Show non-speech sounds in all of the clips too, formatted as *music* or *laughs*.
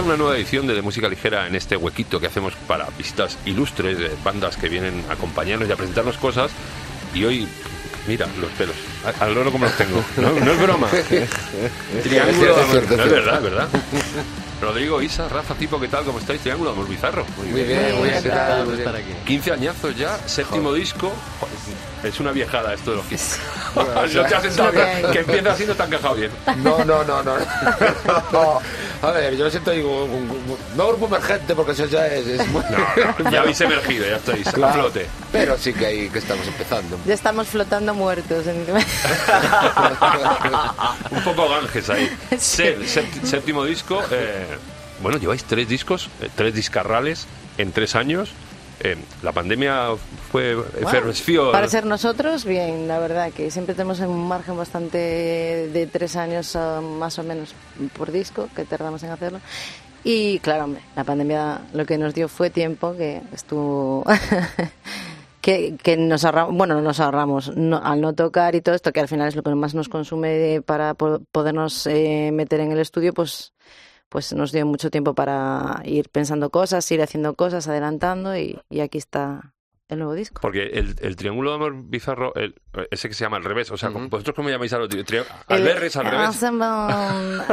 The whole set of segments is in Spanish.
A una nueva edición de, de Música Ligera en este huequito que hacemos para visitas ilustres de bandas que vienen a acompañarnos y a presentarnos cosas. Y hoy, mira, los pelos. Al loro como los tengo. *laughs* No, no es broma. *laughs* Triángulo. Es cierto, es No, es verdad, es verdad. *laughs* Rodrigo, Isa, Rafa, tipo, ¿qué tal? ¿Cómo estáis? Triángulo, amor bizarro. Muy bien, muy bien. ¿qué tal? Muy bien. 15 años ya, séptimo disco. Es una viejada esto de los 15. no te has sentado que, que empieza así no te han encajado bien. No, no, no, no. No. A ver, yo lo siento, digo, un- un- no grupo emergente porque eso ya es, es muy... No, no, ya habéis emergido, ya estáis a Claro. flote. Pero sí que ahí que estamos empezando. Ya estamos flotando muertos. en- *laughs* Un poco Ganges ahí. *laughs* Sí. Sed, sept- séptimo disco. eh, bueno, lleváis tres discos, eh, tres discarrales en tres años. Eh, la pandemia fue efervesció. Para ser nosotros, bien, la verdad que siempre tenemos un margen bastante de tres años ah, más o menos por disco, que tardamos en hacerlo. Y claro, hombre, la pandemia lo que nos dio fue tiempo, que estuvo... *laughs* que, que nos ahorramos, bueno, no nos ahorramos no- al no tocar y todo esto, que al final es lo que más nos consume para po- podernos eh, meter en el estudio, pues pues nos dio mucho tiempo para ir pensando cosas, ir haciendo cosas, adelantando y, y aquí está el nuevo disco. Porque el, el triángulo de amor bizarro, el- ese que se llama al revés, o sea, Ujú. ¿vosotros cómo llamáis a los tri- al revés, al revés? Ensemble,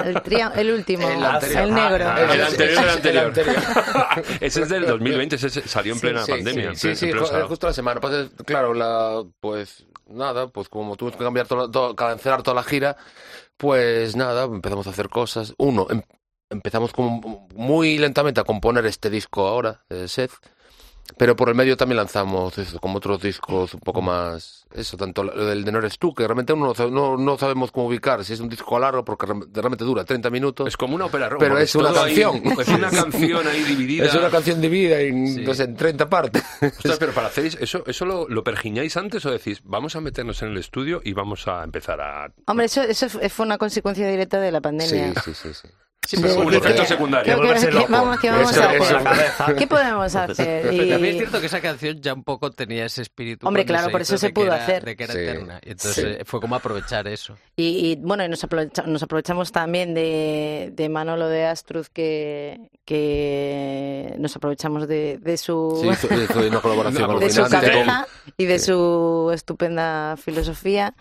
El, el último, El el, anterior. negro. Ah, el anterior, el anterior. anterior. *laughs* ese es del 2020, ese se- salió en Sí, plena Sí, pandemia. Sí, sí, pleno sarao. justo la semana. Pues, claro, la, pues nada, pues como tuvimos que cambiar todo, todo- cancelar toda la gira, pues nada, empezamos a hacer cosas. Uno, em- empezamos como muy lentamente a componer este disco ahora, de Seth, pero por el medio también lanzamos eso, como otros discos un poco más, eso, tanto lo del de No eres tú, que realmente uno no, sabe- no, no sabemos cómo ubicar, si es un disco largo, porque realmente dura 30 minutos. Es como una ópera rock, Pero es una ahí- canción. *laughs* es una canción ahí dividida. Es una canción dividida en, no sé, en 30 partes. Ostras, pero para hacer eso, ¿eso lo, lo pergiñáis antes o decís, vamos a meternos en el estudio y vamos a empezar a... Hombre, eso, eso fue una consecuencia directa de la pandemia. Sí, sí, sí, sí. Sí, De- pero un efecto secundario. que- volverse que- loco. vamos, ¿qué vamos Eso- a eso- hacer? la. ¿Qué podemos hacer? Pero también es Y- cierto que esa canción ya un poco tenía ese espíritu. Hombre, claro, por eso se pudo era- hacer. De que era Sí. eterna. Y entonces Sí. eh, fue como aprovechar eso. Y, y, bueno, y nos, aprovecha- nos aprovechamos también de, de Manolo de Astruz, que, que nos aprovechamos de, de su, Sí, hizo, hizo una colaboración No, *laughs* de su cabeza y de su estupenda filosofía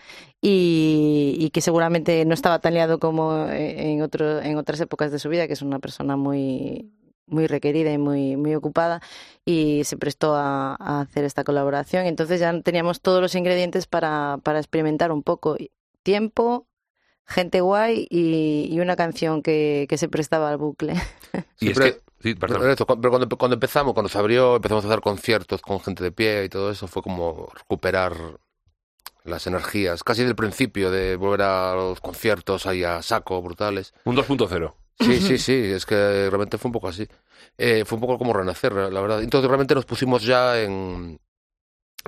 y, y que seguramente no estaba tan liado como en, otro, en otras épocas de su vida, que es una persona muy muy requerida y muy, muy ocupada y se prestó a, a hacer esta colaboración. Entonces ya teníamos todos los ingredientes para, para experimentar un poco. Tiempo, gente guay y, y una canción que, que se prestaba al bucle. *laughs* Y es Siempre- que... Sí, perdón. Pero, cuando empezamos, cuando se abrió, empezamos a hacer conciertos con gente de pie y todo eso, fue como recuperar las energías, casi del principio, de volver a los conciertos ahí a saco, brutales. Un 2.0. Sí, sí, *laughs* sí, es que realmente fue un poco así. Eh, fue un poco como renacer, la verdad. Entonces realmente nos pusimos ya en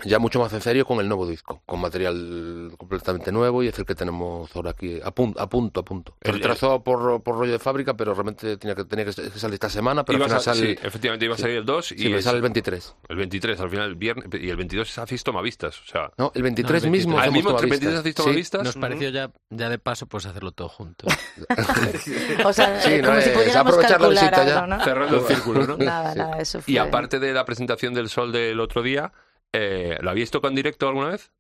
ya mucho más en serio con el nuevo disco, con material completamente nuevo y es el que tenemos ahora aquí a, pun- a punto, a punto. El- retrasó por, por rollo de fábrica, pero realmente tenía que, tenía que salir esta semana, pero al final a- sale, sí, efectivamente iba a salir el 2 sí, y pero es- sale el 23. el 23, al final el viernes, y el 22 hacéis tomavistas, o sea... No, el 23 No, el mismo Ah, el mismo tomavistas. 23 hacéis Sí. tomavistas. Nos pareció ya, ya de paso pues hacerlo todo junto. *laughs* O sea, Sí, eh, no, como si es pudiéramos aprovechar la ya. ¿no? Cerrando el círculo, ¿no? Nada, Sí. nada, eso fue... Y aparte de la presentación del Sol del otro día, eh, ¿lo habéis tocado en directo alguna vez?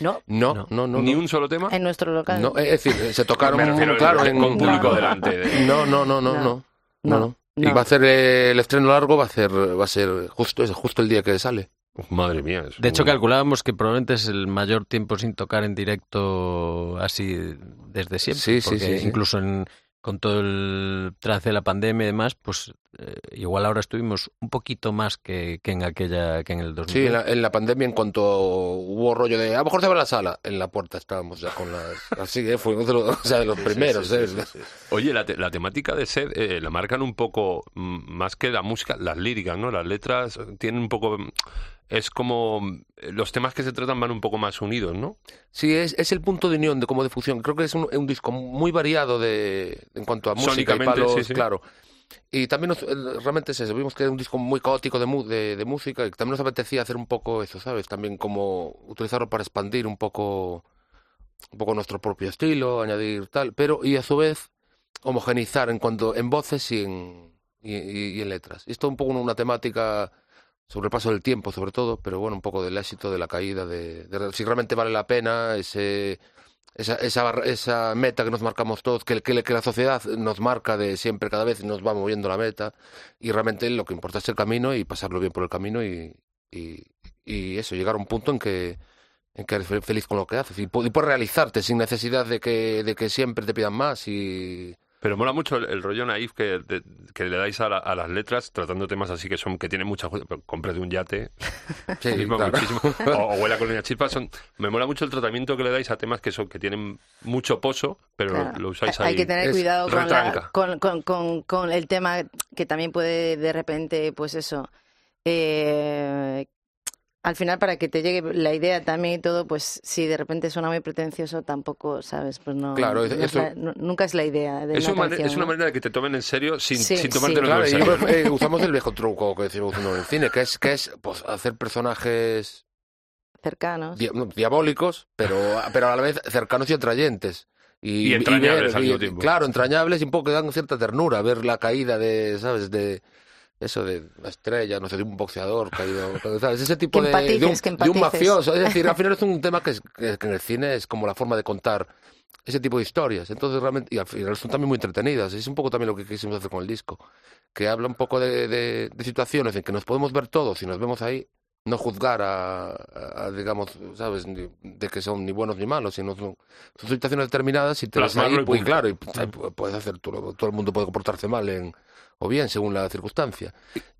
No, No, No. no, no. ¿Ni no. un solo tema? en nuestro local. No, es decir, se tocaron, *laughs* claro, en- con público No. delante. de- No, no, no, no, No. no. No, no. Y va a ser eh, el estreno largo, va a ser, va a ser justo, ese, justo el día que sale. Madre mía. es De hecho, calculábamos que probablemente es el mayor tiempo sin tocar en directo así desde siempre. Sí, sí, porque sí, sí. incluso en- con todo el trance de la pandemia y demás, pues eh, igual ahora estuvimos un poquito más que, que en aquella que en el 2000. Sí, en la, en la pandemia, en cuanto hubo rollo de a lo mejor se va a la sala, en la puerta estábamos ya con las. *laughs* Así, ¿eh? Fue uno de los, o sea, de los primeros, ¿eh? Oye, la, te- la temática de Sed eh, la marcan un poco, mm, más que la música, las líricas, ¿no? Las letras tienen un poco... Es como... mm, Los temas que se tratan van un poco más unidos, ¿no? Sí, es, es el punto de unión de como de fusión. Creo que es un, un disco muy variado de, en cuanto a música y palos, sí, sí. claro. Y también nos- eh, realmente es eso, vimos que era un disco muy caótico de, de, de música y también nos apetecía hacer un poco eso, ¿sabes? También como utilizarlo para expandir un poco un poco nuestro propio estilo, añadir tal, pero y a su vez homogeneizar en cuanto en voces y en, y, y- y en letras. Esto un poco una temática sobre el paso del tiempo, sobre todo, pero bueno, un poco del éxito, de la caída, de, de si realmente vale la pena ese, esa, esa, esa meta que nos marcamos todos, que, que, que la sociedad nos marca de siempre, cada vez nos va moviendo la meta, y realmente lo que importa es el camino y pasarlo bien por el camino y, y, y eso, llegar a un punto en que en que eres fe- feliz con lo que haces y, y puedes realizarte sin necesidad de que, de que siempre te pidan más y Pero mola mucho el, el rollo naif que, de- que le dais a, la- a las letras, tratando temas así que son que tienen mucha... Cómprate un yate, *laughs* sí, *laughs* mismo claro. muchísimo, o, o huele a colonia *laughs* chispa. Son, me mola mucho el tratamiento que le dais a temas que son que tienen mucho pozo, pero Claro. lo, lo usáis ahí. Hay que tener Es cuidado con, la- con, con, con- con el tema que también puede de repente, pues eso, eh, al final para que te llegue la idea también y todo, pues si de repente suena muy pretencioso, tampoco, ¿sabes? Pues no, Claro, no es- es eso- la- nu- nunca es la idea de Es una canción, es una ¿no? manera de que te tomen en serio sin, Sí, sin sí. tomártelo Claro, en serio. eh, *laughs* usamos el viejo truco que decimos uno en el cine, que es, que es pues, hacer personajes cercanos. dia- no, diabólicos, pero, pero a la vez cercanos y atrayentes. Y entrañables al mismo tiempo. Claro, entrañables y un poco que dan cierta ternura, ver la caída de, ¿sabes? De eso, de una estrella, no sé, de un boxeador caído, ¿sabes? Ese tipo Que de, de, un, empatices, que de un empatices. mafioso. Es decir, al final es *laughs* un tema que, es- que- en el cine es como la forma de contar ese tipo de historias. Entonces, realmente, y al final son también muy entretenidas. Es un poco también lo que quisimos hacer con el disco, que habla un poco de, de- de situaciones en que nos podemos ver todos y nos vemos ahí, no juzgar a, a- a, digamos, ¿sabes?, de que son ni buenos ni malos, sino son, son situaciones determinadas y te Plasmarlo ahí, y pues, claro, y ahí pu- puedes hacer, todo, todo el mundo puede comportarse mal en, o bien, según la circunstancia.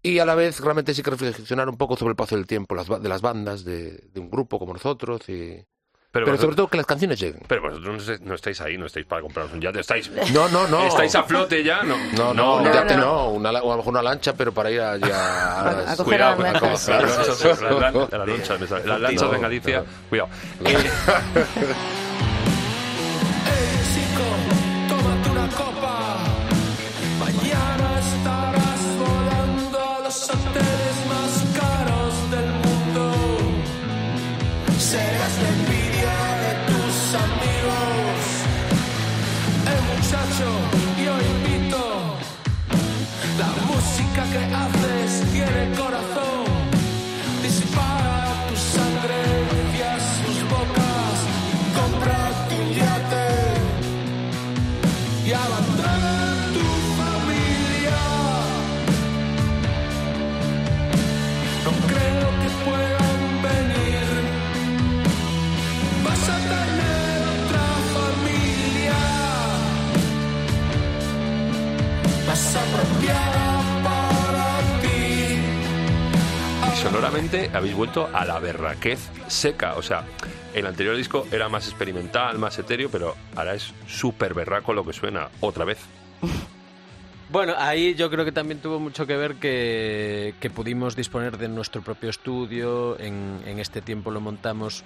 Y a la vez, realmente sí que reflexionar un poco sobre el paso del tiempo las, de las bandas, de, de un grupo como nosotros, y... Pero, pero sobre todo que las canciones lleguen. pero vosotros no, estáis- no estáis ahí, no estáis para compraros un yate. Estáis, *laughs* No, no, no. ¿Estáis a flote ya? No, No, no, no, ya no. una, la- o a lo mejor una lancha, pero para ir allá *laughs* A- Cuidado, las con lanchas. las lanchas, las lan- las lanchas, me sale. Las lanchas de Galicia, *laughs* no. cuidado. Habéis vuelto a la berraquez seca. O sea, el anterior disco era más experimental, más etéreo, pero ahora es súper berraco lo que suena otra vez. *laughs* Bueno, ahí yo creo que también tuvo mucho que ver que, pudimos disponer de nuestro propio estudio, en, en este tiempo lo montamos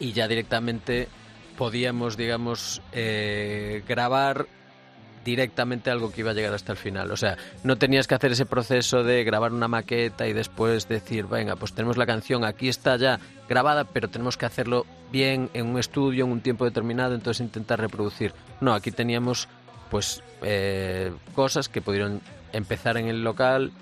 y ya directamente podíamos, digamos, eh, grabar directamente algo que iba a llegar hasta el final. O sea, no tenías que hacer ese proceso de grabar una maqueta y después decir, venga, pues tenemos la canción, aquí está ya grabada, pero tenemos que hacerlo bien en un estudio, en un tiempo determinado, entonces intentar reproducir. No, aquí teníamos pues eh, cosas que pudieron empezar en el local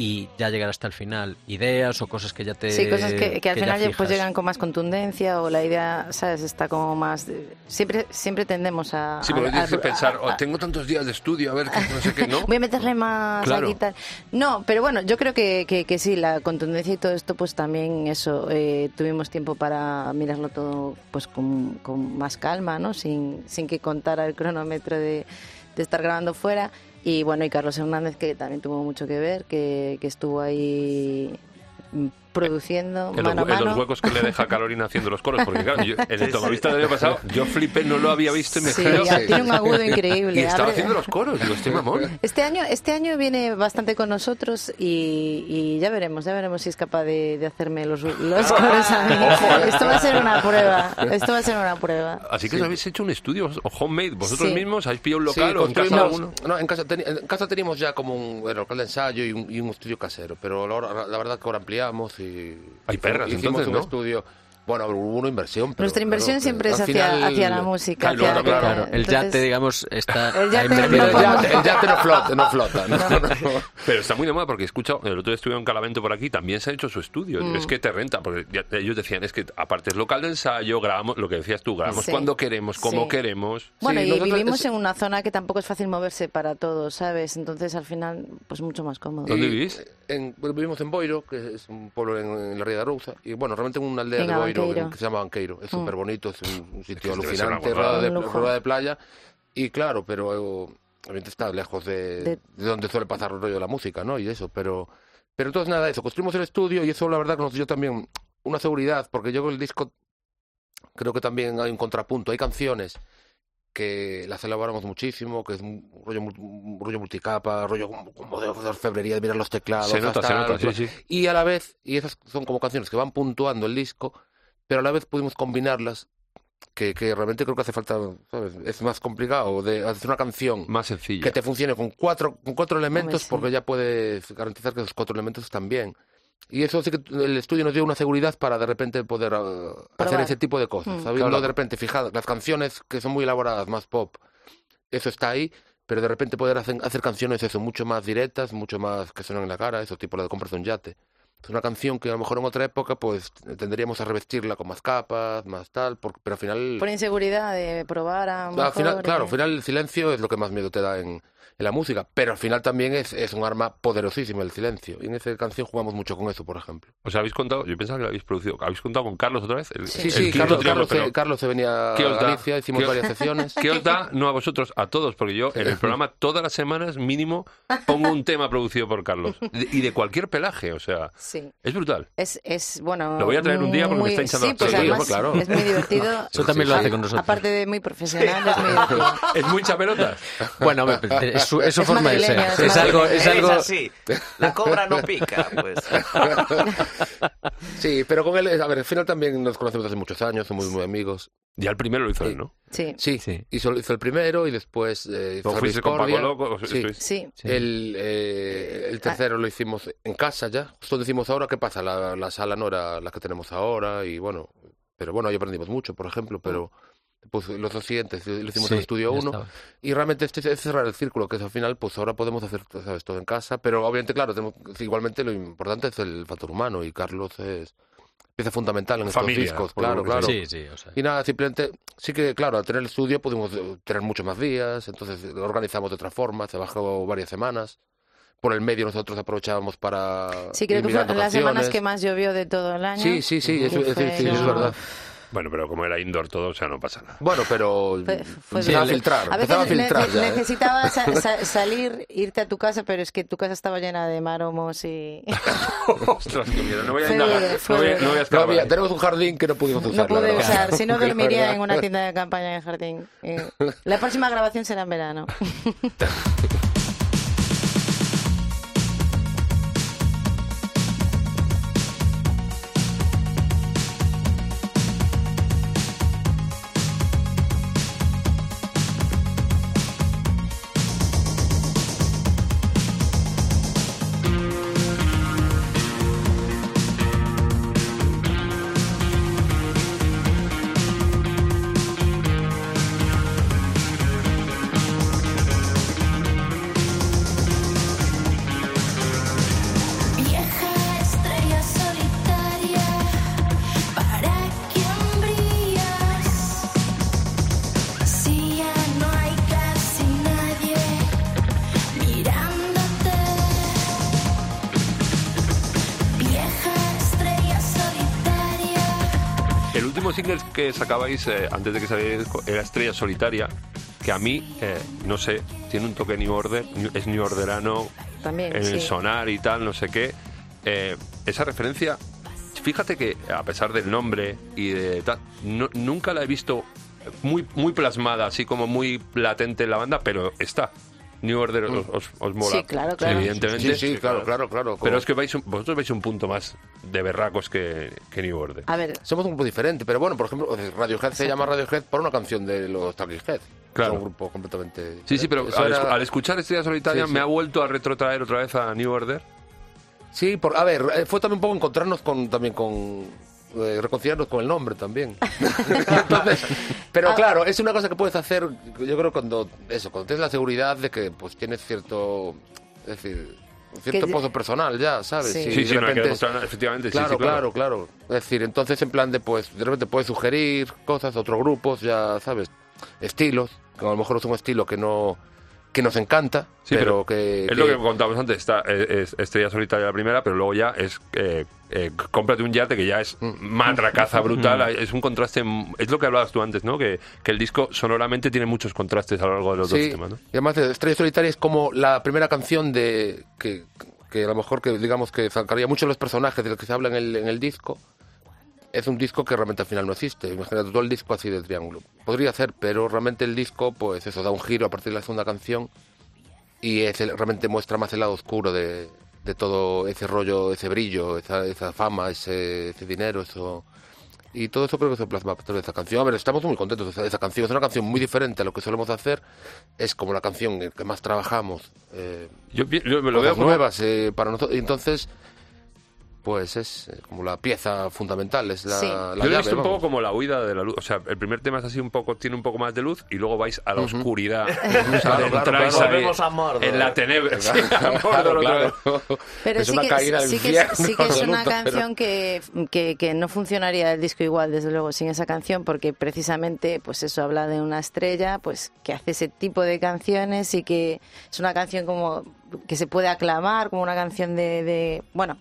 y ya llegar hasta el final. Ideas o cosas que ya te... Sí, cosas que, que al final ya, pues llegan con más contundencia o la idea, ¿sabes? Está como más... de- Siempre siempre tendemos a... Sí, porque tienes que pensar, a- oh, a- tengo tantos días de estudio, a ver, que no sé qué, ¿no? *laughs* Voy a meterle más Claro. aquí y tal. No, pero bueno, yo creo que, que, que sí, la contundencia y todo esto, pues también eso, eh, tuvimos tiempo para mirarlo todo pues con, con más calma, ¿no? Sin, sin que contara el cronómetro de, de estar grabando fuera. Y bueno, y Carlos Hernández, que también tuvo mucho que ver, que, que estuvo ahí mm, produciendo En los, mano a en los huecos que le deja Carolina haciendo los coros, porque claro, yo, en el tomavista del año pasado, *laughs* yo flipé, no lo había visto y me Sí, ya tiene un agudo increíble. Y estaba Abre- haciendo los coros, digo, este mamón. Este año, este año viene bastante con nosotros y, y ya veremos, ya veremos si es capaz de, de hacerme los, los coros a mí. Eh. Esto va a ser una prueba, esto va a ser una prueba. Así que os habéis hecho un estudio o homemade, vosotros Sí. mismos, habéis pillado un Sí, local o en casa alguno. no, en casa, teni- en casa teníamos ya como un local de ensayo y un, y un estudio casero, pero ahora- la verdad que ahora ampliamos y... Hay perras, hicimos entonces, un ¿no? estudio... Bueno, hubo una inversión. pero Nuestra inversión siempre es hacia, final- hacia la música. Claro, hacia- claro, Claro, el Entonces, yate, digamos, está... *laughs* El yate no invertido El podemos- ya. yate, el yate no flota, no flota. no, *laughs* no. Pero está muy de moda porque he escuchado, el otro día estuve en Calavento por aquí, también se ha hecho su estudio. Mm. Es que te renta, porque ya- ellos decían, es que aparte es local de ensayo, grabamos, lo que decías tú, grabamos Sí. cuando queremos, como Sí. queremos. Bueno, Sí, y nosotros- vivimos es- en una zona que tampoco es fácil moverse para todos, ¿sabes? Entonces, al final, pues mucho más cómodo. ¿Dónde vivís? En- vivimos en Boiro, que es un pueblo en, en la Ría de Arousa. Y bueno, realmente en una aldea En de Boiro que se llama Banqueiro. Es súper bonito, es un, un sitio alucinante, rodeado de, playa. Y claro, pero obviamente está lejos de, De- de donde suele pasar el rollo de la música, ¿no? Y eso, pero, pero entonces nada, eso, construimos el estudio y eso la verdad que nos dio también una seguridad, porque yo con el disco creo que también hay un contrapunto, hay canciones que las elaboramos muchísimo, que es un rollo, un rollo multicapa, rollo como, de, orfebrería, de mirar los teclados. Se nota, se nota, sí, sí. Y a la vez, y esas son como canciones que van puntuando el disco, pero a la vez pudimos combinarlas, que, que realmente creo que hace falta, ¿sabes? Es más complicado de hacer una canción Más sencillo. que te funcione con cuatro, con cuatro elementos, sí. porque ya puedes garantizar que esos cuatro elementos están bien. Y eso sí que el estudio nos dio una seguridad para de repente poder uh, hacer ese tipo de cosas. Mm. Sabiendo Claro. de repente, fijadas, las canciones que son muy elaboradas, más pop, eso está ahí, pero de repente poder hacer, hacer canciones eso, mucho más directas, mucho más que suenan en la cara, eso tipo la de compras de un yate. Es una canción que a lo mejor en otra época pues tendríamos a revestirla con más capas, más tal, por- pero al final... Por inseguridad de probar a Al mejor, final, claro, eh, al final el silencio es lo que más miedo te da en, en la música, pero al final también es, es un arma poderosísima el silencio. Y en esa canción jugamos mucho con eso, por ejemplo. ¿Os habéis contado? Yo pensaba que lo habéis producido. ¿Habéis contado con Carlos otra vez? El- Sí, el sí, Carlos, triángulo, Carlos, se, pero- Carlos se venía a ¿Qué os da? Galicia, hicimos ¿Qué- varias *laughs* sesiones. ¿Qué os da? No a vosotros, a todos, porque yo en el programa todas las semanas mínimo pongo un tema producido por Carlos. De- y de cualquier pelaje, o sea, Sí. es brutal. Es, es, bueno... Lo voy a traer un día porque me muy- está hinchando Sí, pues además claro. es muy divertido. Eso también lo hace sí. con nosotros. Aparte de muy profesional, es muy divertido. *laughs* Es muy chapelotas. Bueno, pero es su, es su Es forma de ser. es Es algo, es algo... así. La cobra no pica, pues. Sí, pero con él, a ver, al final también nos conocemos hace muchos años, somos muy amigos. Ya el primero lo hizo él, ¿no? Sí, Sí, Sí. Hizo, hizo el primero y después eh, hizo ¿O Harry fuiste con Paco. Loco? Sí. sí. Sí. El, eh, el tercero lo hicimos en casa ya. Justo decimos ahora, ¿qué pasa? La, la sala no era la que tenemos ahora y bueno, pero bueno, ahí aprendimos mucho, por ejemplo, pero pues los dos siguientes lo hicimos Sí, en Estudio ya 1 estaba. y realmente este es cerrar el círculo, que es al final, pues ahora podemos hacer ¿sabes? todo en casa, pero obviamente, claro, tenemos, igualmente lo importante es el factor humano y Carlos es pieza fundamental en estos Familia, discos, claro, claro. Sí, sí, o sea. Y nada, simplemente, sí que, claro, al tener el estudio pudimos eh, tener muchos más días, entonces lo organizamos de otra forma, se bajó varias semanas. Por el medio nosotros aprovechábamos para. Sí, creo que fueron las semanas que más llovió de todo el año. Sí, sí, sí, eso, fue- sí, eso es verdad. Bueno, pero como era indoor todo, o sea, no pasa nada. Bueno, pero Fue- fue empezaba a filtrar, A empezaba a veces filtrar nece- ya, ¿eh? necesitabas sa- *laughs* sa- salir, irte a tu casa, pero es que tu casa estaba llena de maromos y *laughs* Ostras, qué miedo. No voy a indagar. No voy, no voy a No tenemos un jardín que no pudimos usar. no pude usar. Si no *laughs* dormiría en una tienda de campaña en el jardín. Eh, La próxima grabación será en verano. El single que sacabais eh, antes de que saliera el disco era Estrella Solitaria, que a mí, eh, no sé, tiene un toque New Order, es New Orderano También, en el sí. sonar y tal, no sé qué. Eh, esa referencia, fíjate que a pesar del nombre y de tal, no- nunca la he visto muy, muy plasmada, así como muy latente en la banda, pero está. New Order os, os, os mola. Sí, claro, claro. Evidentemente. Sí, sí, claro, claro, claro. Pero es que vais un- vosotros veis un punto más de berracos que, que New Order. A ver, Somos un grupo diferente, pero bueno, por ejemplo, Radiohead se llama Radiohead por una canción de los Talking Head. Claro. Es un grupo completamente. Sí, sí, pero al, era- escu- al escuchar Estrella Solitaria Sí, sí. me ha vuelto a retrotraer otra vez a New Order. Sí, por, a ver, eh, fue también un poco encontrarnos con también con, eh, reconciliarnos con el nombre también. *laughs* Entonces, pero claro, es una cosa que puedes hacer, yo creo, cuando eso, cuando tienes la seguridad de que pues tienes cierto, es decir, cierto Que- pozo personal ya, ¿sabes? Sí. Sí, de sí, no hay que repente- demostrar nada, efectivamente. sí, Claro, sí, claro, claro. Es decir, entonces en plan de, pues, de repente puedes sugerir cosas, otros grupos, ya sabes, estilos, que a lo mejor es un estilo que no que nos encanta, Sí, pero, pero que... Es que- lo que contábamos antes, está es Estrella Solitaria la primera, pero luego ya es eh, eh, cómprate un yate que ya es Mm. matracaza *laughs* brutal, es un contraste, es lo que hablabas tú antes, ¿no? Que, que el disco sonoramente tiene muchos contrastes a lo largo de los dos temas, ¿no? y además de Estrella Solitaria es como la primera canción de que, que a lo mejor que digamos que sacaría mucho los personajes de los que se habla en el, en el disco. Es un disco que realmente al final no existe. Imagínate todo el disco así de triángulo. Podría ser, pero realmente el disco, pues eso, da un giro a partir de la segunda canción y es el- realmente muestra más el lado oscuro de, de todo ese rollo, ese brillo, esa, esa fama, ese, ese dinero, eso. Y todo eso creo que se plasma a través de esa canción. A ver, estamos muy contentos de esa, de esa canción. Es una canción muy diferente a lo que solemos hacer. Es como la canción en que más trabajamos. Eh, Yo, me lo veo nuevas eh, para nosotros. Y entonces, pues es eh, como la pieza fundamental, es la, Sí. la Yo lo he visto un poco como la huida de la luz. O sea, el primer tema es así un poco, tiene un poco más de luz y luego vais a la oscuridad. *laughs* O sea, Claro, entráis claro, ahí claro. Volvemos a Mordor. En la tenebra. *laughs* Pero es sí una que, caída al sí, que, infierno, sí que es una canción que, que, que no funcionaría el disco igual, desde luego, sin esa canción, porque precisamente, pues eso habla de una estrella, pues que hace ese tipo de canciones y que es una canción como que se puede aclamar, como una canción de, de bueno.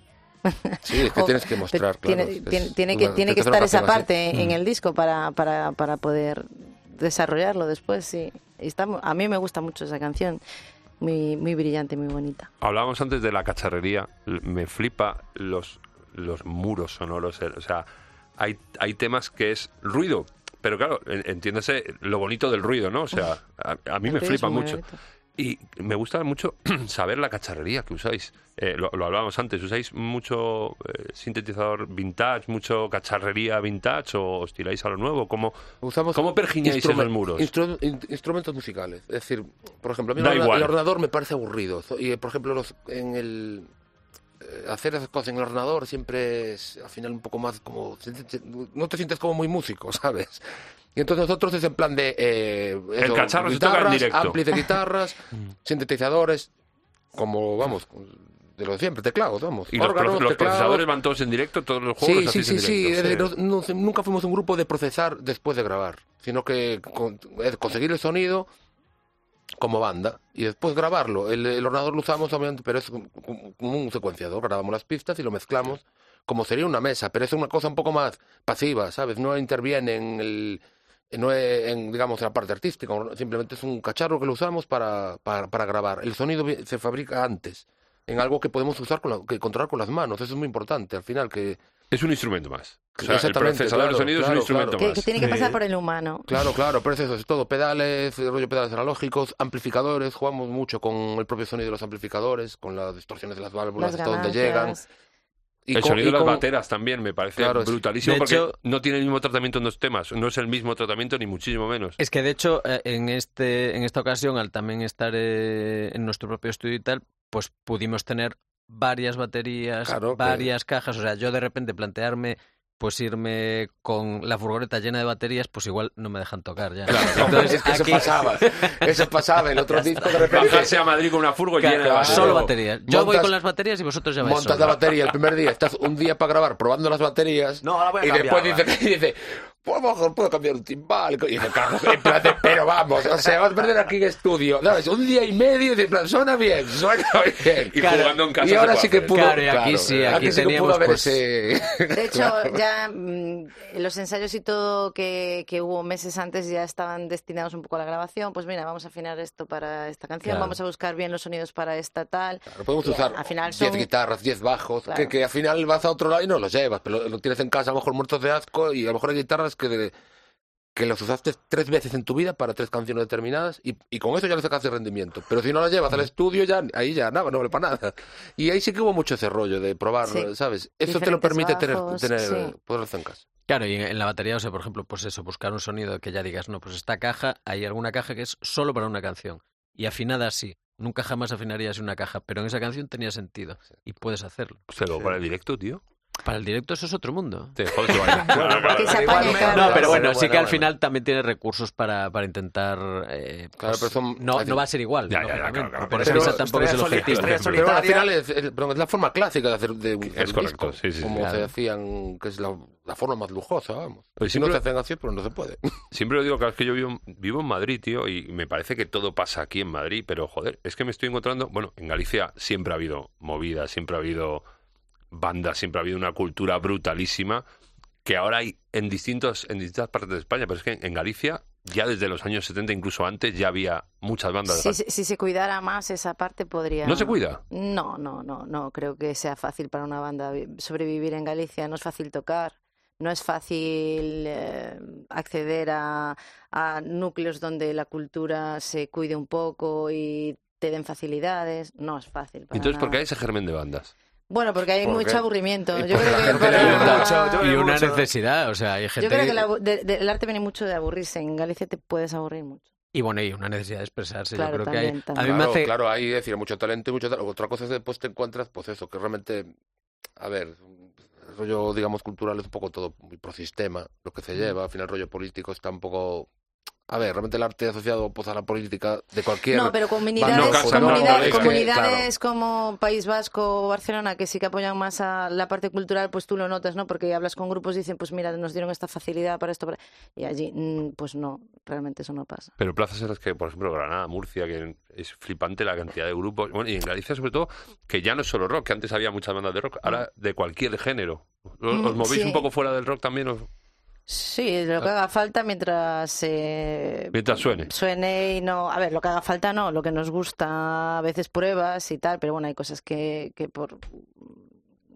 Sí, es que o- tienes que mostrar, tiene, claro, es tiene, tiene que, una- tiene que tienes que estar esa canción así. parte en el disco para, para, para poder desarrollarlo después, sí. Y está a mí me gusta mucho esa canción, muy, muy brillante, muy bonita. Hablábamos antes de la cacharrería. Me flipa los, los muros sonoros. eh, O sea, hay, hay temas que es ruido. Pero claro, en- entiéndase lo bonito del ruido, ¿no? O sea, a, a mí El me flipa mucho. bonito. Y me gusta mucho *clears throat* saber la cacharrería que usáis. Eh, lo, lo hablábamos antes, ¿usáis mucho eh, sintetizador vintage, mucho cacharrería vintage o os tiráis a lo nuevo? ¿Cómo, Usamos cómo pergiñáis instrumen- esos muros? instru- in- instrumentos musicales. Es decir, por ejemplo, a mí el, el ordenador me parece aburrido. Y, por ejemplo, los, en el eh, hacer esas cosas en el ordenador siempre es al final un poco más como... No te sientes como muy músico, *laughs* ¿sabes? Y entonces nosotros es en plan de... eh, eso, cacharro se toca en guitarras, directo. amplis de *laughs* guitarras, sintetizadores, como, vamos, de lo de siempre, teclados, vamos. y los, órganos, procesadores van todos en directo, todos los juegos Sí, los sí, sí, en sí. directo. es de- no- no- nunca fuimos un grupo de procesar después de grabar, sino que con- conseguir el sonido como banda y después grabarlo. El, el ordenador lo usamos, obviamente, pero es como como un secuenciador. Grabamos las pistas y lo mezclamos como sería una mesa, pero es una cosa un poco más pasiva, ¿sabes? No interviene en el no es en, digamos, en la parte artística, simplemente es un cacharro que lo usamos para, para, para grabar. El sonido se fabrica antes, en algo que podemos usar, con la- que controlar con las manos. Eso es muy importante, al final, que, Es un instrumento más. O sea, el Exactamente, procesador de claro, sonido es claro, un instrumento claro. Más. que tiene que pasar Sí. por el humano. Claro, *laughs* claro, pero es eso, es todo. Pedales, rollo pedales analógicos, amplificadores, jugamos mucho con el propio sonido de los amplificadores, con las distorsiones de las válvulas, Las hasta donde llegan. Y el sonido y de las bateras también me parece Claro, brutalísimo porque hecho- no tiene el mismo tratamiento en dos temas. No es el mismo tratamiento ni muchísimo menos. Es que de hecho, eh, en este, en esta ocasión, al también estar eh, en nuestro propio estudio y tal, pues pudimos tener varias baterías, Claro, que- varias cajas. O sea, yo de repente plantearme pues irme con la furgoneta llena de baterías, pues igual no me dejan tocar ya. Entonces, es que eso aquí- pasaba. Eso pasaba. El otro *laughs* disco de repente Bajarse a Madrid con una furgo Claro, llena de baterías. solo baterías. Yo voy Montas- con las baterías y vosotros ya vais montas solos. la batería el primer día, estás un día para grabar probando las baterías. No, ahora voy a y después cambiarla. dice, *laughs* dice, pues a lo mejor puedo cambiar un timbal. Y dice, claro, en plan de, pero vamos, o sea, vas a perder aquí en estudio. ¿Sabes? Un día y medio y de plan, suena bien, suena *laughs* bien. Y jugando en casa Y ahora sí que pudo. Claro, y aquí sí, aquí sí que teníamos, pudo haber pues, ese. *laughs* De hecho, ya mm, los ensayos y todo que, que hubo meses antes ya estaban destinados un poco a la grabación. Pues mira, vamos a afinar esto para esta canción, Claro. vamos a buscar bien los sonidos para esta tal. Claro, podemos Y usar al final 10 son- guitarras, 10 bajos, Claro. que, que al final vas a otro lado y no los llevas, pero lo, lo tienes en casa a lo mejor muertos de asco y a lo mejor hay guitarras que, de- que los usaste tres veces en tu vida para tres canciones determinadas y, y con eso ya le sacaste rendimiento. Pero si no las llevas al estudio, ya ahí ya nada, no vale para nada. Y ahí sí que hubo mucho ese rollo de probar, Sí. ¿sabes? Eso te lo Diferentes permite tener, bajos, tener sí. poder hacer en casa. Claro, y en, la batería, o sea, por ejemplo, pues eso, buscar un sonido que ya digas, no, pues esta caja, hay alguna caja que es solo para una canción. Y afinada así. Nunca jamás afinarías una caja, pero en esa canción tenía sentido. Y puedes hacerlo. Luego para el directo, tío. Para el directo eso es otro mundo. Claro, *laughs* claro. Se apañe me- Carlos. No, pero bueno, Bueno, sí que bueno, al bueno. final también tiene recursos para, para intentar... eh, Claro, pues, pero son- no, va a ser igual. Ya, ya, ya, lógicamente. claro, claro, Por eso tampoco es el objetivo. Pero al final es, es- pero es la forma clásica de hacer de un, Es correcto, disco, sí, sí, sí, como claro. se hacían, que es la, la forma más lujosa, vamos. Pues si no se hacen así, pero no se puede. *laughs* Siempre lo digo, claro, es que yo vivo, vivo en Madrid, tío, y me parece que todo pasa aquí en Madrid, pero joder, es que me estoy encontrando, bueno, en Galicia siempre ha habido movidas, siempre ha habido bandas, siempre ha habido una cultura brutalísima que ahora hay en distintos en distintas partes de España, pero es que en Galicia ya desde los años 70, incluso antes, ya había muchas bandas de Si, funk. si- si se cuidara más esa parte podría... ¿No se cuida? No, no, no, no creo que sea fácil para una banda vi- sobrevivir en Galicia. No es fácil tocar, no es fácil eh, acceder a, a núcleos donde la cultura se cuide un poco y te den facilidades. No es fácil. para Entonces, ¿por qué hay ese germen de bandas? Bueno, porque hay ¿Por mucho qué? aburrimiento. Y Yo porque creo la que gente para- le gusta mucho, yo- Y una mucho. necesidad, o sea, hay gente... Yo creo que la- de- de- el arte viene mucho de aburrirse. En Galicia te puedes aburrir mucho. Y bueno, y una necesidad de expresarse. Claro, Yo creo también, que hay... también. A mí me claro, hace... claro, hay decir, mucho talento y mucho talento. Otra cosa es que después te encuentras, pues eso, que realmente, a ver, el rollo, digamos, cultural es un poco todo muy prosistema, lo que se lleva. Al final, el rollo político está un poco. A ver, realmente el arte asociado pues, a la política de cualquier. No, pero comunidades, No, casa, no, comunidades, no, es que, comunidades como País Vasco o Barcelona que sí que apoyan más a la parte cultural, pues tú lo notas, ¿no? Porque hablas con grupos y dicen, pues mira, nos dieron esta facilidad para esto. para-". Y allí, mm, pues no, realmente eso no pasa. Pero plazas en las que, por ejemplo, Granada, Murcia, que es flipante la cantidad de grupos. Bueno, y en Galicia, sobre todo, que ya no es solo rock, que antes había muchas bandas de rock, ahora de cualquier género. ¿Os, Mm, os movéis sí. un poco fuera del rock también? os- Sí, lo que haga falta mientras eh, Mientras suene. suene y no, a ver, lo que haga falta no, lo que nos gusta a veces pruebas y tal, pero bueno, hay cosas que, que por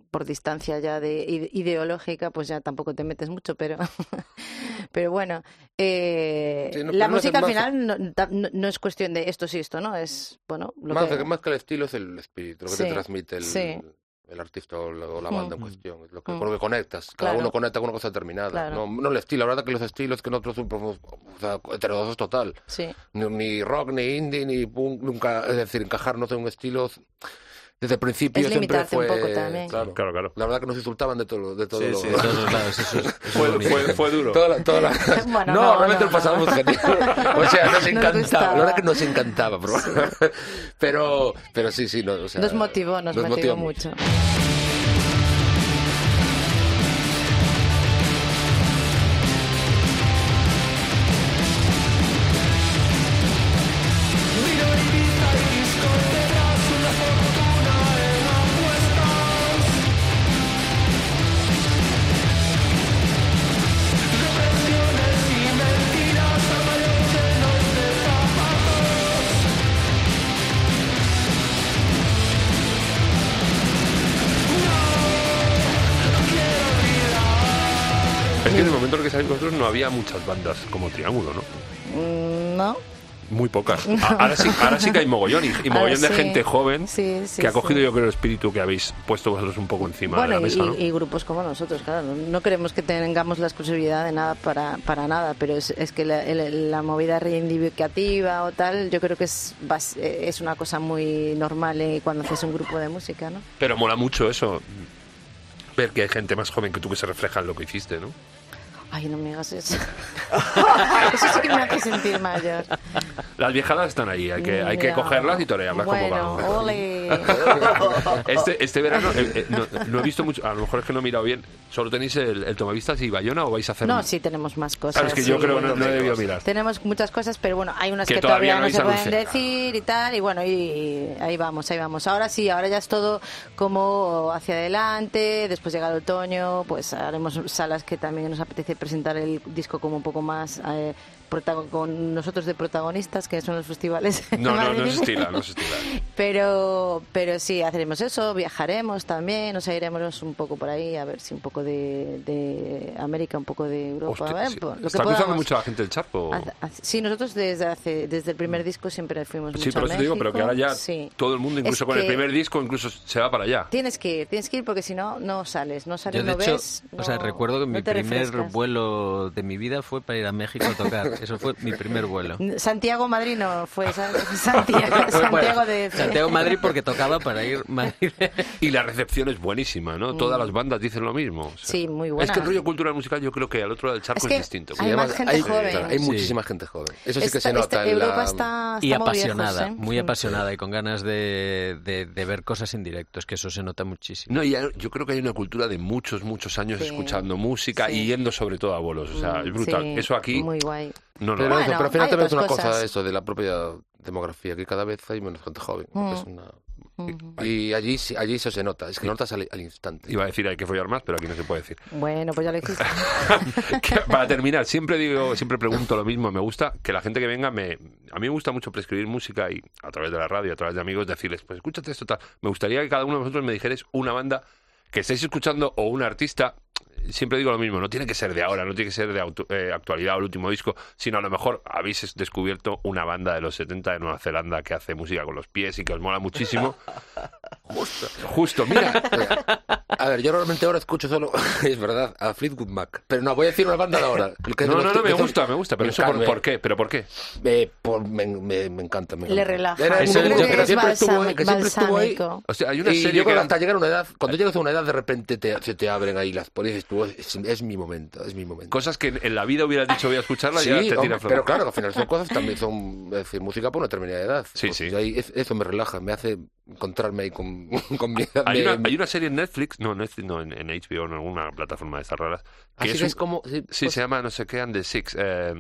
por distancia ya de ide- ideológica, pues ya tampoco te metes mucho, pero *laughs* pero bueno, eh, Sí, no, la pero no es música al final no, no- no es cuestión de esto sí, esto no, es bueno, lo más, que que, más que el estilo es el espíritu, lo que Sí, te transmite el, sí. El artista o la, o la banda en cuestión. Es lo que, Mm. con lo que conectas. Cada Claro. uno conecta con una cosa determinada. Claro. No, no el estilo. La verdad que los estilos que nosotros somos o sea, heterodoxos total. sí. Ni, ni rock, ni indie, ni punk, nunca. Es decir, encajarnos en un estilo. Desde el principio Es siempre limitarte un fue. poco también. Claro. Claro, claro. La verdad que nos insultaban de todo, de todo Sí, *laughs* lo. sí. Eso eso Fue, fue, fue duro. Toda la- toda la- *laughs* Bueno, no, no, realmente no, lo pasábamos no. *laughs* genial. O sea, nos encantaba. La verdad que nos encantaba. Pero, pero, pero sí, sí. No, o sea, Nos motivó, nos, motivó mucho. Que no había muchas bandas como Triángulo, ¿no? Mm, ¿No? Muy pocas. *laughs* Ahora sí, ahora sí que hay mogollón y, y mogollón de gente joven Sí, sí, que ha cogido yo creo el espíritu que habéis puesto vosotros un poco encima Bueno, de la y, mesa, ¿no? y grupos como nosotros, claro. No, queremos que tengamos la exclusividad de nada para, para nada, pero es, es que la, el- la movida reivindicativa o tal, yo creo que es, es una cosa muy normal eh, cuando haces un grupo de música, ¿no? Pero mola mucho eso. Ver que hay gente más joven que tú que se refleja en lo que hiciste, ¿no? Ay, no me hagas eso. *laughs* eso sí que me hace sentir mayor. Las viejadas están ahí, hay que, hay que cogerlas y torearlas bueno, como van. ole. *laughs* Este, este verano eh, eh, no, no he visto mucho, a lo mejor es que no he mirado bien. ¿Solo tenéis el, el tomavistas y Bayona o vais a hacer No, sí tenemos más cosas. Claro, es que yo sí. creo que no, no he debido mirar. Tenemos muchas cosas, pero bueno, hay unas Que que, todavía todavía, no se pueden decir y tal, y bueno, y ahí vamos, ahí vamos. Ahora sí, ahora ya es todo como hacia adelante, después llega el otoño, pues haremos salas que también nos apetece presentar el disco como un poco más eh, con nosotros de protagonistas, que son los festivales. *laughs* No, no, no se estila, no se estila. Pero, pero sí, haremos eso, viajaremos también, nos iremos un poco por ahí, a ver si un poco de, de América, un poco de Europa. Hostia, a ver, sí. pues, lo que ¿Está cruzando mucho la gente el charco? Sí, nosotros desde hace, desde el primer disco siempre fuimos Sí, mucho por a eso te digo, pero que ahora ya Sí. todo el mundo, incluso Es con el primer disco, incluso se va para allá. Tienes que ir, tienes que ir porque si no, no sales, no sales, Yo, de no hecho, ves. o sea, no- recuerdo que no mi primer refrescas. vuelo de mi vida fue para ir a México a tocar. *laughs* Eso fue mi primer vuelo. Santiago Madrid no fue San- *laughs* Santiago, Santiago de O Santiago Madrid porque tocaba para ir Madrid. Y la recepción es buenísima, ¿no? Todas las bandas dicen lo mismo. o sea, Sí, muy buena. Es que el rollo cultural musical yo creo que al otro lado del charco Es distinto. hay más gente hay, joven. claro, hay Sí. muchísima gente joven. Eso sí que Esta- se nota. esta- en la- Europa está, Y apasionada, viejos, ¿eh? muy apasionada y con ganas de, de- de ver cosas en directo. Es que eso se nota muchísimo. No, y hay- yo creo que hay una cultura de muchos, muchos años Sí. escuchando música Sí. y yendo sobre todo a bolos. O sea, Mm, es brutal. sí, eso aquí, Muy guay. No, no. Pero, Bueno, eso, pero al final también es una otras cosa cosas. eso de la propia demografía, que cada vez hay menos gente joven. Mm. Es una- Ujú. Y allí, sí- allí eso se nota, es que notas al, al instante. Iba a decir hay que follar más, pero aquí no se puede decir. Bueno, pues ya lo hiciste. *laughs* Para terminar, siempre digo, siempre pregunto lo mismo. Me gusta que la gente que venga me, a mí me gusta mucho prescribir música y a través de la radio, a través de amigos, decirles, pues escúchate esto tal. Me gustaría que cada uno de vosotros me dijerais una banda que estáis escuchando o un artista. Siempre digo lo mismo, no tiene que ser de ahora, no tiene que ser de eh, actualidad o el último disco, sino a lo mejor habéis descubierto una banda de los 70 de Nueva Zelanda que hace música con los pies y que os mola muchísimo. *laughs* Justo. Justo, mira. *laughs* A ver, yo normalmente ahora escucho solo, *laughs* es verdad, a Fleetwood Mac. Pero no, voy a decir una banda de ahora. que No, no, no, me gusta, me gusta, pero me eso por, por qué, pero por qué. eh, por- me, me- me encanta. me Le encanta. relaja. Era yo que siempre es estuvo ahí, que siempre estuvo ahí. O sea, hay una y serie yo que creo que era- hasta llegar a una edad, cuando llegas a una edad de repente te, se te abren ahí las y dices tú, es, es mi momento, es mi momento. cosas que en la vida hubieras dicho voy a escucharla y Sí, ya te hombre, tira pero claro, al final son cosas también son es decir, música por una determinada edad. Sí, Pues, sí. y ahí es- eso me relaja, me hace encontrarme ahí con, *laughs* con mi. Hay una, hay una serie en Netflix, no, Netflix, no, en, en HBO, en alguna plataforma de estas raras, que Así es, que un- es como... Sí, Sí, pues- se llama no sé qué, and the Six. eh,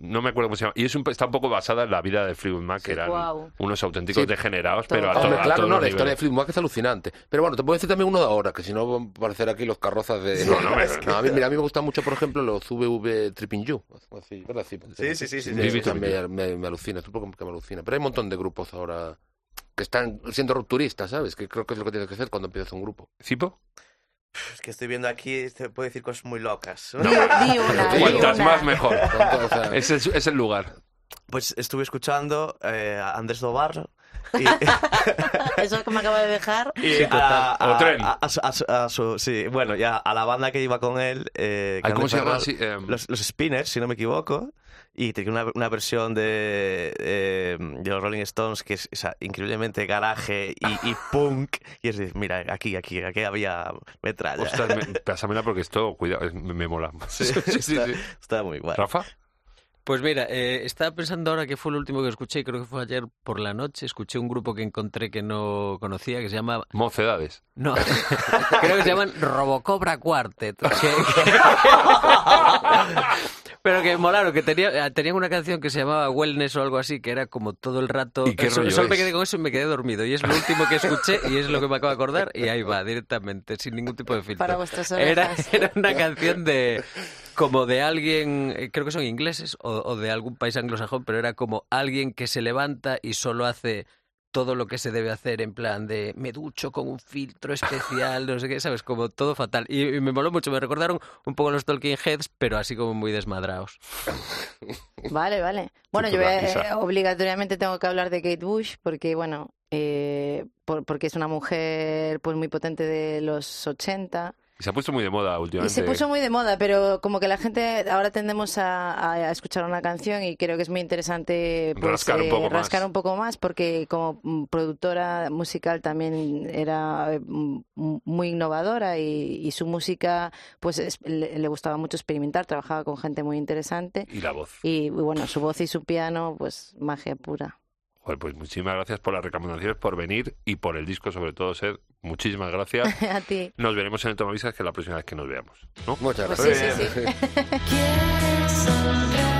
no me acuerdo cómo se llama. Y es un, está un poco basada en la vida de Fleetwood Mac, que eran Guau. unos auténticos Sí. degenerados, Todo. pero a, to- Hombre, a claro, todos no, los la historia de. Fleetwood Mac es alucinante. Pero bueno, te puedo decir también uno de ahora, que si no van a parecer aquí los carrozas de... No, no, *laughs* me- a mí, mira, a mí me gusta mucho, por ejemplo, los VV Tripping You. Así, ¿verdad? Sí, Sí, sí, sí, sí, me, sí, sí. me, me- me alucina, es un poco que me alucina. Pero hay un montón de grupos ahora que están siendo rupturistas, ¿sabes? Que creo que es lo que tienes que hacer cuando empiezas un grupo. ¿Cipo? Es que estoy viendo aquí, te puedo decir cosas muy locas. Di *laughs* Cuantas una. más, mejor. O sea, Es el, es el lugar. Pues estuve escuchando eh, a Andrés Dobar *laughs* y, Eso que me acaba de dejar. y a, O a- tren. a- a su- a su- a su- sí, bueno, ya a la banda que iba con él. Eh, ¿Cómo se llama? Sí, em, Los, los Spinners, si no me equivoco. Y tenía una, una versión de, eh, de los Rolling Stones que es increíblemente garaje y, y *laughs* punk. Y es decir, mira, aquí, aquí, aquí había metralla. Ostras, me- *laughs* pásamela porque esto, cuidado, me, me mola. Sí, *laughs* Sí, sí, está, sí. está muy guay. ¿Rafa? Pues mira, eh, estaba pensando ahora que fue lo último que escuché, y creo que fue ayer por la noche. Escuché un grupo que encontré que no conocía, que se llama. Mocedades. No, creo que se llaman Robocobra Quartet. que- Pero que molaron, que tenía, tenían una canción que se llamaba Wellness o algo así, que era como todo el rato. ¿Y qué Eso- rollo solo me quedé con eso y me quedé dormido. Y es lo último que escuché y es lo que me acabo de acordar. Y ahí va, directamente, sin ningún tipo de filtro. Para vuestras Era, orejas. era una canción de como de alguien, eh, creo que son ingleses o, o de algún país anglosajón, pero era como alguien que se levanta y solo hace todo lo que se debe hacer en plan de me ducho con un filtro especial, no sé qué, ¿sabes? Como todo fatal. Y, y me moló mucho, me recordaron un poco a los Talking Heads, pero así como muy desmadrados. Vale, vale. Bueno, yo eh, obligatoriamente tengo que hablar de Kate Bush porque, bueno, eh, por- porque es una mujer pues muy potente de los 80 Y se ha puesto muy de moda y últimamente. se puso muy de moda, pero como que la gente ahora tendemos a, a escuchar una canción y creo que es muy interesante pues, Rascar un eh, poco más. rascar un poco más porque como productora musical también era eh, muy innovadora y, y su música pues es- le, le gustaba mucho experimentar, trabajaba con gente muy interesante. Y la voz. Y bueno, su voz y su piano, pues magia pura. Joder, pues muchísimas gracias por las recomendaciones, por venir y por el disco, sobre todo, Sed. Muchísimas gracias. *laughs* A ti. Nos veremos en el Tomavisas, que es la próxima vez que nos veamos. ¿no? Muchas Pues gracias. sí, sí, sí. *laughs*